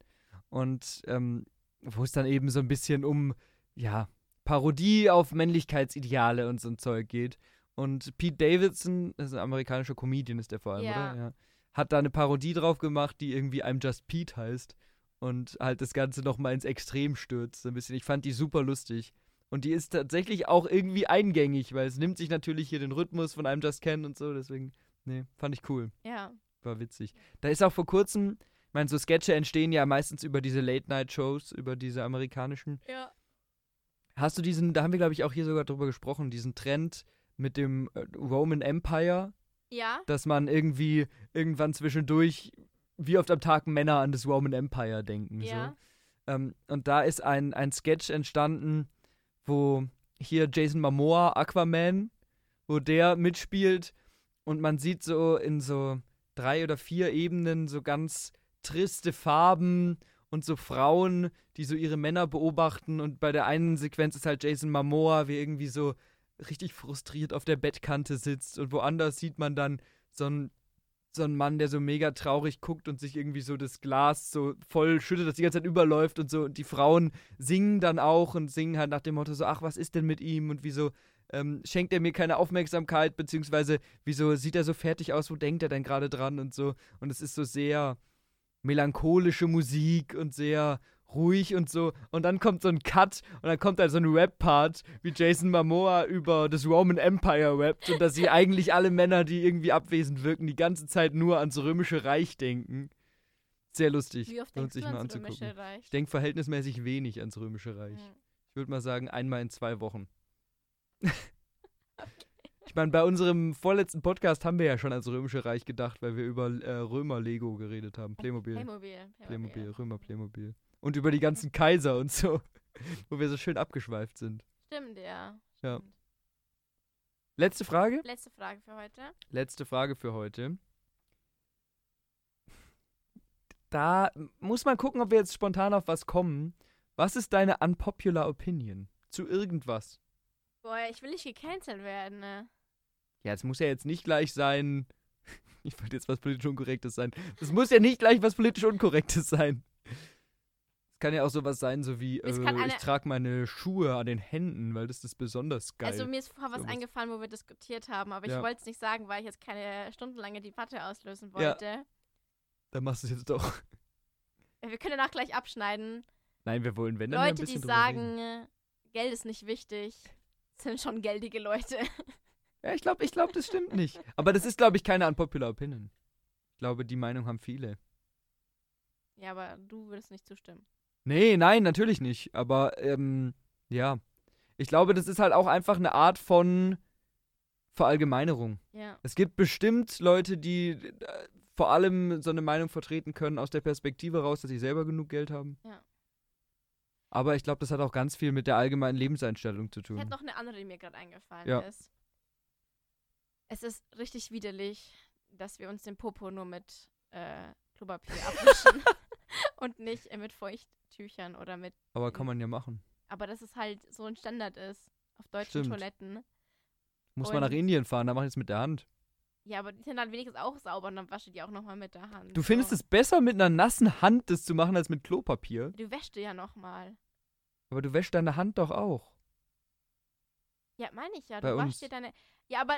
Und ähm, wo es dann eben so ein bisschen um, ja, Parodie auf Männlichkeitsideale und so ein Zeug geht. Und Pete Davidson, das ist ein amerikanischer Comedian, ist der vor allem, Ja. oder? Ja. Hat da eine Parodie drauf gemacht, die irgendwie I'm Just Pete heißt. Und halt das Ganze nochmal ins Extrem stürzt. So ein bisschen. Ich fand die super lustig. Und die ist tatsächlich auch irgendwie eingängig, weil es nimmt sich natürlich hier den Rhythmus von einem Just Ken und so, deswegen, nee, fand ich cool. Ja. War witzig. Da ist auch vor kurzem, ich meine, so Sketche entstehen ja meistens über diese Late-Night-Shows, über diese amerikanischen. Ja. Hast du diesen, da haben wir, glaube ich, auch hier sogar drüber gesprochen, diesen Trend mit dem äh, Roman Empire, Ja. dass man irgendwie irgendwann zwischendurch, wie oft am Tag Männer an das Roman Empire denken. Ja. So. Ähm, und da ist ein, ein Sketch entstanden, wo hier Jason Momoa, Aquaman, wo der mitspielt und man sieht so in so drei oder vier Ebenen so ganz triste Farben und so Frauen, die so ihre Männer beobachten und bei der einen Sequenz ist halt Jason Momoa, wie irgendwie so richtig frustriert auf der Bettkante sitzt und woanders sieht man dann so einen so ein Mann, der so mega traurig guckt und sich irgendwie so das Glas so voll schüttet, dass die ganze Zeit überläuft und so. Und die Frauen singen dann auch und singen halt nach dem Motto so, ach, was ist denn mit ihm? Und wieso ähm, schenkt er mir keine Aufmerksamkeit? Beziehungsweise, wieso sieht er so fertig aus? Wo denkt er denn gerade dran? Und so. Und es ist so sehr melancholische Musik und sehr ruhig und so. Und dann kommt so ein Cut und dann kommt halt so ein Rap-Part, wie Jason Momoa über das Roman Empire rappt und dass sie eigentlich alle Männer, die irgendwie abwesend wirken, die ganze Zeit nur ans Römische Reich denken. Sehr lustig. Wie oft Lohnt sich mal anzugucken. Ich denke verhältnismäßig wenig ans Römische Reich. Hm. Ich würde mal sagen, einmal in zwei Wochen. Ich meine, bei unserem vorletzten Podcast haben wir ja schon ans Römische Reich gedacht, weil wir über äh, Römer-Lego geredet haben. Playmobil. Playmobil. Playmobil, Römer Playmobil. Und über die ganzen Kaiser und so, wo wir so schön abgeschweift sind. Stimmt, ja. Ja. Stimmt. Letzte Frage? Letzte Frage für heute. Letzte Frage für heute. Da muss man gucken, ob wir jetzt spontan auf was kommen. Was ist deine unpopular Opinion zu irgendwas? Boah, ich will nicht gecancelt werden, ne? Ja, es muss ja jetzt nicht gleich sein. Ich wollte jetzt was politisch Unkorrektes sein. Es muss ja nicht gleich was politisch Unkorrektes sein. Kann ja auch sowas sein, so wie, äh, grad ich eine- trage meine Schuhe an den Händen, weil das ist besonders geil. Also mir ist vorher was Sowas. eingefallen, wo wir diskutiert haben, aber Ja. ich wollte es nicht sagen, weil ich jetzt keine stundenlange Debatte auslösen Ja. wollte. Dann machst du es jetzt doch. Wir können danach gleich abschneiden. Nein, wir wollen, wenn dann ja ein Leute, die bisschen reden. sagen, äh, Geld ist nicht wichtig, sind schon geldige Leute. Ja, ich glaube, ich glaub, das stimmt nicht. Aber das ist, glaube ich, keine unpopular Opinion. Ich glaube, die Meinung haben viele. ja, aber du würdest nicht zustimmen. Nee, nein, natürlich nicht. Aber, ähm, ja. Ich glaube, das ist halt auch einfach eine Art von Verallgemeinerung. Ja. Es gibt bestimmt Leute, die äh, vor allem so eine Meinung vertreten können aus der Perspektive raus, dass sie selber genug Geld haben. Ja. Aber ich glaube, das hat auch ganz viel mit der allgemeinen Lebenseinstellung zu Ich tun. hätte noch eine andere, die mir gerade eingefallen Ja. ist. Es ist richtig widerlich, dass wir uns den Popo nur mit äh, Klopapier abwischen und nicht mit Feuchttüchern oder mit. Aber kann man ja machen. Aber dass es halt so ein Standard ist auf deutschen Stimmt. Toiletten. Muss man nach Und- Indien fahren, da mach ich es mit der Hand. Ja, aber die sind dann wenigstens auch sauber und dann wasche die auch nochmal mit der Hand. Du findest so. es besser, mit einer nassen Hand das zu machen, als mit Klopapier. Du wäschst ja nochmal. Aber du wäschst deine Hand doch auch. Ja, meine ich ja. Bei Du uns. waschst dir deine. Ja, aber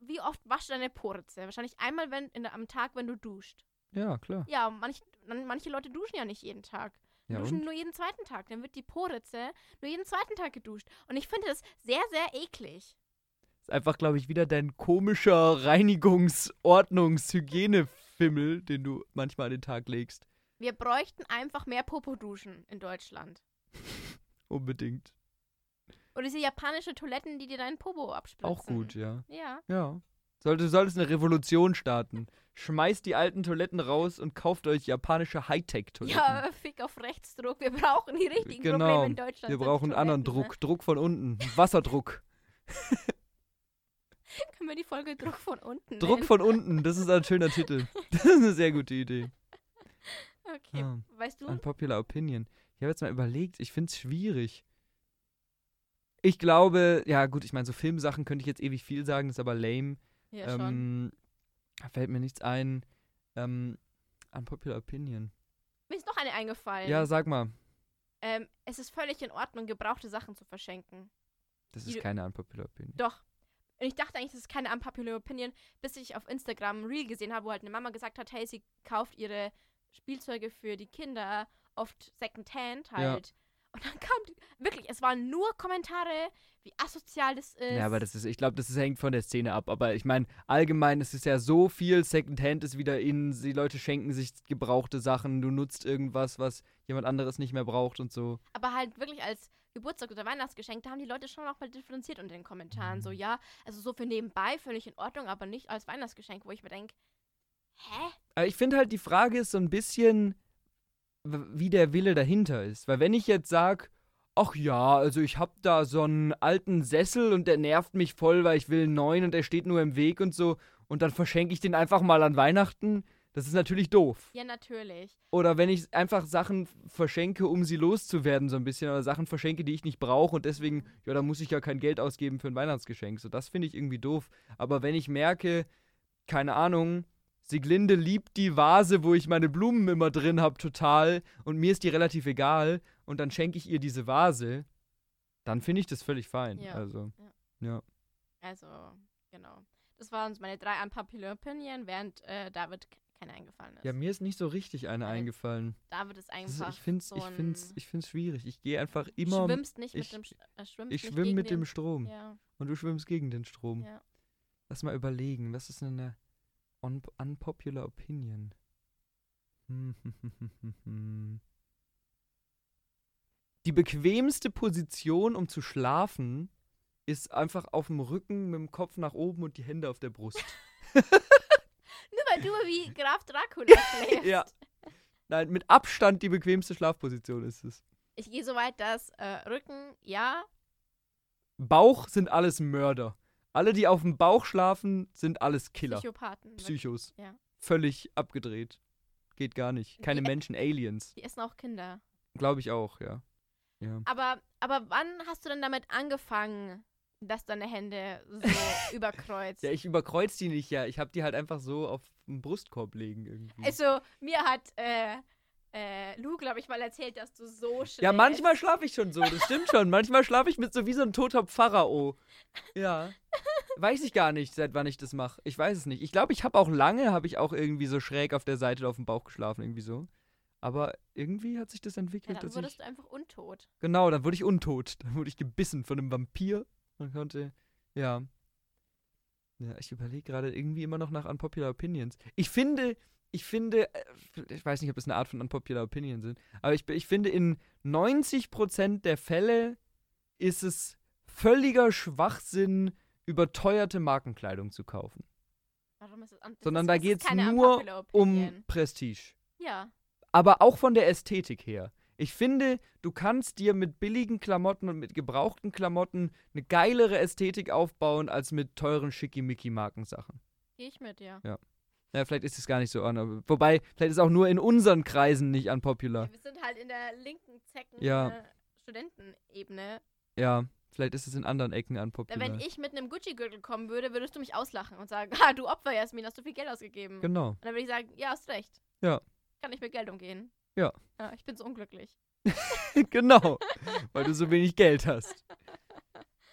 wie oft waschst du deine Poritze? Wahrscheinlich einmal wenn, in, am Tag, wenn du duscht. Ja, klar. Ja, manch, manche Leute duschen ja nicht jeden Tag. Ja, duschen und? nur jeden zweiten Tag. Dann wird die Poritze nur jeden zweiten Tag geduscht. Und ich finde das sehr, sehr eklig. Ist einfach, glaube ich, wieder dein komischer Reinigungs-, Ordnungs-, Hygienefimmel, den du manchmal an den Tag legst. Wir bräuchten einfach mehr Popo-Duschen in Deutschland. Unbedingt. Oder diese japanische Toiletten, die dir deinen Popo abspritzen. Auch gut, ja. Ja. Ja. Sollte, solltest eine Revolution starten. Schmeißt die alten Toiletten raus und kauft euch japanische Hightech-Toiletten. Ja, Fick auf Rechtsdruck. Wir brauchen die richtigen Genau. Probleme in Deutschland. Wir brauchen einen anderen ne? Druck. Druck von unten. Wasserdruck. Können wir die Folge Druck von unten Druck nennen? von unten. Das ist ein schöner Titel. Das ist eine sehr gute Idee. Okay. Ja. Weißt du? Unpopular Opinion. Ich habe jetzt mal überlegt, ich finde es schwierig. Ich glaube, ja gut, ich meine, so Filmsachen könnte ich jetzt ewig viel sagen, ist aber lame. Ja, schon. ähm, da fällt mir nichts ein. Ähm, unpopular Opinion. Mir ist noch eine eingefallen. Ja, sag mal. ähm, es ist völlig in Ordnung, gebrauchte Sachen zu verschenken. Das ist keine unpopular Opinion. Doch. Und ich dachte eigentlich, das ist keine unpopular Opinion, bis ich auf Instagram ein Reel gesehen habe, wo halt eine Mama gesagt hat, hey, sie kauft ihre Spielzeuge für die Kinder oft Secondhand halt. Und dann kam die, wirklich, es waren nur Kommentare, wie asozial das ist. Ja, aber das ist, ich glaube, das ist, hängt von der Szene ab. Aber ich meine, allgemein ist es ja so viel, Secondhand ist wieder in, die Leute schenken sich gebrauchte Sachen, du nutzt irgendwas, was jemand anderes nicht mehr braucht und so. Aber halt wirklich als Geburtstag oder Weihnachtsgeschenk, da haben die Leute schon auch mal differenziert unter den Kommentaren. Mhm. So, ja, also so für nebenbei völlig in Ordnung, aber nicht als Weihnachtsgeschenk, wo ich mir denke, hä? Aber ich finde halt, die Frage ist so ein bisschen, wie der Wille dahinter ist. Weil wenn ich jetzt sage, ach ja, also ich hab da so einen alten Sessel und der nervt mich voll, weil ich will einen neuen und der steht nur im Weg und so, und dann verschenke ich den einfach mal an Weihnachten, das ist natürlich doof. Ja, natürlich. Oder wenn ich einfach Sachen verschenke, um sie loszuwerden, so ein bisschen, oder Sachen verschenke, die ich nicht brauche und deswegen, ja, da muss ich ja kein Geld ausgeben für ein Weihnachtsgeschenk. So, das finde ich irgendwie doof. Aber wenn ich merke, keine Ahnung, Sieglinde liebt die Vase, wo ich meine Blumen immer drin habe, total, und mir ist die relativ egal, und dann schenke ich ihr diese Vase, dann finde ich das völlig fein. Ja. Also, Also, genau. Das waren meine drei unpopular Opinion, während äh, David keine eingefallen ist. ja, mir ist nicht so richtig eine Eine eingefallen. David ist Das ist, einfach ich finde es so ich find's, ich find's schwierig. Ich gehe einfach immer. schwimmst nicht ich- mit dem... Äh, schwimmst Ich schwimme mit dem Strom. Ja, Und du schwimmst gegen den Strom. ja. Lass mal überlegen, was ist denn eine un unpopular Opinion? Die bequemste Position, um zu schlafen, ist einfach auf dem Rücken mit dem Kopf nach oben und die Hände auf der Brust. Nur weil du wie Graf Dracula schläfst. ja. Nein, mit Abstand die bequemste Schlafposition ist es. Ich gehe so weit, dass äh, Rücken, ja, Bauch sind alles Mörder. Alle, die auf dem Bauch schlafen, sind alles Killer. Psychopathen. Psychos. Ja. Völlig abgedreht. geht gar nicht. Keine Die- Menschen, Aliens. Die essen auch Kinder. Glaube ich auch, ja. Ja. Aber, aber wann hast du denn damit angefangen, dass deine Hände so überkreuzt? Ja, ich überkreuz die nicht, ja. Ich habe die halt einfach so auf den Brustkorb legen irgendwie. Also, mir hat äh, äh, Lou, glaube ich, mal erzählt, dass du so schläfst. ja, manchmal schlafe ich schon so, das stimmt schon. Manchmal schlafe ich mit so wie so ein toter Pharao. Ja. Weiß ich gar nicht, seit wann ich das mache. Ich weiß es nicht. Ich glaube, ich habe auch lange, habe ich auch irgendwie so schräg auf der Seite auf dem Bauch geschlafen, irgendwie so. Aber irgendwie hat sich das Ja, entwickelt, dann dass wurdest ich. du einfach untot. Genau, dann wurde ich untot. Dann wurde ich gebissen von einem Vampir und konnte. Ja. Ja, ich überlege gerade irgendwie immer noch nach Unpopular Opinions. Ich finde, ich finde, äh, ich weiß nicht, ob es eine Art von Unpopular Opinion sind, aber ich, ich finde, in 90% der Fälle ist es völliger Schwachsinn, überteuerte Markenkleidung zu kaufen. Warum ist das an- das Sondern ist- da das geht es nur um. Prestige. Ja. aber auch von der Ästhetik her. Ich finde, du kannst dir mit billigen Klamotten und mit gebrauchten Klamotten eine geilere Ästhetik aufbauen als mit teuren Schickimicki-Markensachen. Gehe ich mit, ja. Ja, vielleicht ist es gar nicht so an. aber- Wobei, vielleicht ist es auch nur in unseren Kreisen nicht unpopular. Wir sind halt in der linken Zecken Ja. äh, Studentenebene. Ja, vielleicht ist es in anderen Ecken unpopular. Wenn ich mit einem Gucci-Gürtel kommen würde, würdest du mich auslachen und sagen, ah, du Opfer, Jasmin, hast du viel Geld ausgegeben. Genau. Und dann würde ich sagen, ja, hast recht. Ja. Kann nicht mit Geld umgehen. Ja. Ja, ich bin so unglücklich. genau. Weil du so wenig Geld hast.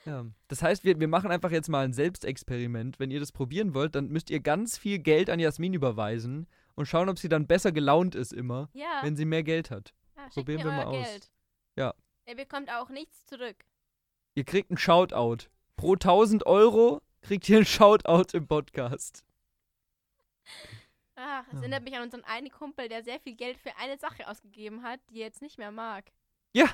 Ja. Das heißt, wir, wir machen einfach jetzt mal ein Selbstexperiment. Wenn ihr das probieren wollt, dann müsst ihr ganz viel Geld an Jasmin überweisen und schauen, ob sie dann besser gelaunt ist immer, Ja. wenn sie mehr Geld hat. ja schickt probieren wir mal aus. Geld. Ja. Ihr bekommt auch nichts zurück. Ihr kriegt einen Shoutout. Pro 1000 Euro kriegt ihr einen Shoutout im Podcast. Ach, das Ja. erinnert mich an unseren einen Kumpel, der sehr viel Geld für eine Sache ausgegeben hat, die er jetzt nicht mehr mag. Ja,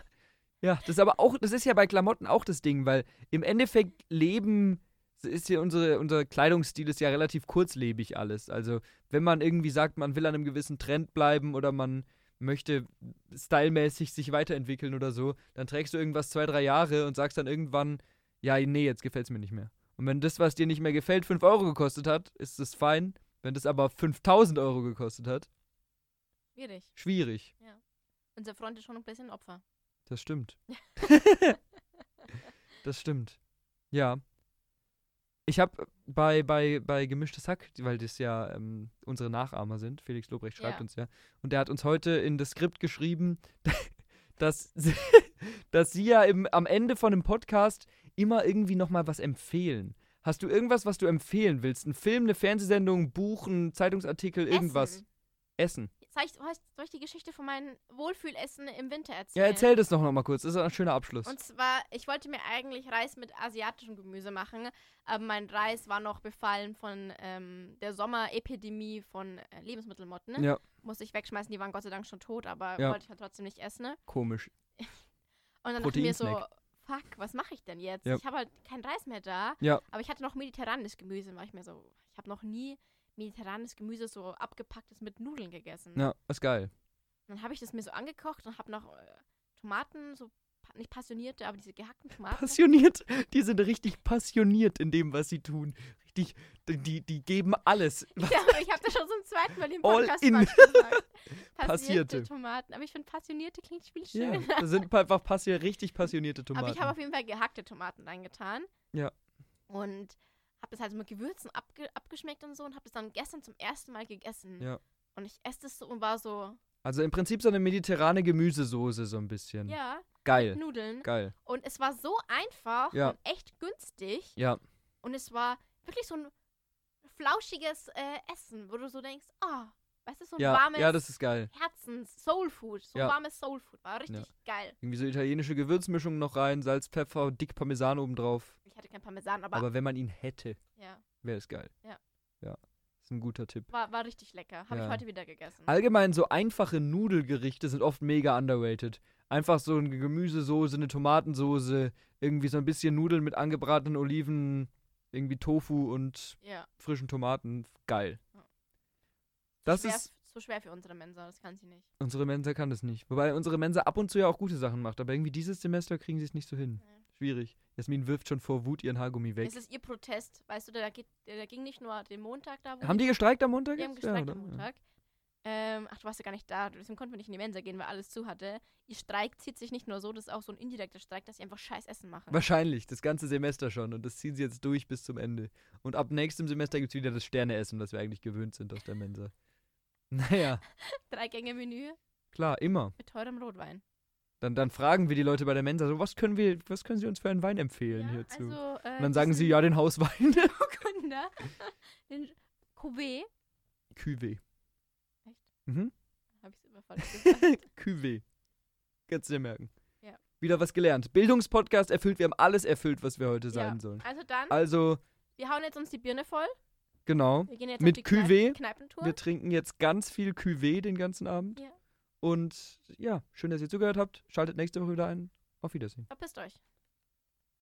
das ist aber auch, das ist ja bei Klamotten auch das Ding, weil im Endeffekt leben, ist ja unsere, unser Kleidungsstil ist ja relativ kurzlebig alles. Also, wenn man irgendwie sagt, man will an einem gewissen Trend bleiben oder man möchte stylmäßig sich weiterentwickeln oder so, dann trägst du irgendwas zwei, drei Jahre und sagst dann irgendwann, ja, nee, jetzt gefällt es mir nicht mehr. Und wenn das, was dir nicht mehr gefällt, 5 Euro gekostet hat, ist das fein. Wenn das aber 5000 Euro gekostet hat, Schwierig. schwierig. Unser Freund ist schon ein bisschen Opfer. Das stimmt. das stimmt. Ja. Ich habe bei, bei, bei Gemischtes Hack, weil das ja ähm, unsere Nachahmer sind, Felix Lobrecht schreibt Ja. uns ja, und der hat uns heute in das Skript geschrieben, dass, sie- dass sie ja im, am Ende von einem Podcast immer irgendwie nochmal was empfehlen. Hast du irgendwas, was du empfehlen willst? Ein Film, eine Fernsehsendung, Buch, ein Zeitungsartikel, irgendwas? Essen. Essen. Soll ich, soll ich- die Geschichte von meinem Wohlfühlessen im Winter erzählen? Ja, erzähl das doch nochmal kurz. Das ist ein schöner Abschluss. Und zwar, ich wollte mir eigentlich Reis mit asiatischem Gemüse machen, aber mein Reis war noch befallen von ähm, der Sommerepidemie von äh, Lebensmittelmotten. Ja. Musste ich wegschmeißen, die waren Gott sei Dank schon tot, aber Ja. wollte ich halt trotzdem nicht essen. ne? Komisch. Und dann dachte ich mir so, fuck, was mache ich denn jetzt? Ja. Ich habe halt kein Reis mehr da, Ja. aber ich hatte noch mediterranes Gemüse. War ich mir so, ich habe noch nie mediterranes Gemüse so abgepacktes mit Nudeln gegessen. Ja, ist geil. Dann habe ich das mir so angekocht und habe noch äh, Tomaten, so nicht passionierte, aber diese gehackten Tomaten. Passioniert. Die sind richtig passioniert in dem, was sie tun. Richtig, die, die geben alles. Ja, aber ich habe das schon zum zweiten Mal im All Podcast in. falsch gesagt. Passierte Passierte. Tomaten. Aber ich finde, passionierte klingt viel Ja, schöner. das sind einfach passi richtig passionierte Tomaten. Aber ich habe auf jeden Fall gehackte Tomaten reingetan. Ja. Und habe das halt so mit Gewürzen abge abgeschmeckt und so und habe das dann gestern zum ersten Mal gegessen. Ja. Und ich esse das so und war so, also im Prinzip so eine mediterrane Gemüsesoße so ein bisschen. ja, Geil. Nudeln. Geil. Und es war so einfach Ja. und echt günstig. Ja. Und es war wirklich so ein flauschiges äh, Essen, wo du so denkst, ah, weißt du, so ein Ja, warmes ja, das ist geil. Herzens, Soul Food, so Ja. warmes Soul Food, war richtig geil. Irgendwie so italienische Gewürzmischung noch rein, Salz, Pfeffer, dick Parmesan obendrauf. Ich hatte kein Parmesan, aber, Aber wenn man ihn hätte, ja, wäre es geil. Ja. Ja. Ist ein guter Tipp. war, war richtig lecker. Habe Ja. ich heute wieder gegessen. Allgemein so einfache Nudelgerichte sind oft mega underrated. Einfach so eine Gemüsesoße, eine Tomatensoße, irgendwie so ein bisschen Nudeln mit angebratenen Oliven, irgendwie Tofu und ja. frischen Tomaten. Geil. Ja. Das schwer, ist, so schwer für unsere Mensa, das kann sie nicht. unsere Mensa kann das nicht. Wobei unsere Mensa ab und zu ja auch gute Sachen macht, aber irgendwie dieses Semester kriegen sie es nicht so hin. Ja. Schwierig. Jasmin wirft schon vor Wut ihren Haargummi weg. Es ist ihr Protest, weißt du, der, geht, der ging nicht nur den Montag da, Haben die gestreikt am Montag? die haben? Ja, gestreikt oder? am Montag. ähm, ach, du warst ja gar nicht da, deswegen konnten wir nicht in die Mensa gehen, weil alles zu hatte. Ihr Streik zieht sich nicht nur so, das ist auch so ein indirekter Streik, dass sie einfach scheiß Essen machen. Wahrscheinlich, das ganze Semester schon. Und das ziehen sie jetzt durch bis zum Ende. Und ab nächstem Semester gibt es wieder das Sterneessen, das wir eigentlich gewöhnt sind aus der Mensa. Naja, Drei Gänge Menü klar, immer. mit teurem Rotwein. Dann, dann fragen wir die Leute bei der Mensa so, was können wir, was können sie uns für einen Wein empfehlen Ja, hierzu? also, äh, Und dann sagen sie, ja, den Hauswein. Burgunder, den Cuvée, Cuvée. Echt? Mhm. habe ich es immer falsch gesagt. Cuvée. Kannst du dir merken. Ja. Wieder was gelernt. Bildungspodcast erfüllt. Wir haben alles erfüllt, was wir heute Ja. sein sollen. Also dann, Also, wir hauen jetzt uns die Birne voll. Genau. Wir gehen jetzt Mit auf die Kneip- Cuvée. Kneipentour. Wir trinken jetzt ganz viel Cuvée den ganzen Abend. Ja. Und ja, schön, dass ihr zugehört habt. Schaltet nächste Woche wieder ein. Auf Wiedersehen. Verpisst euch.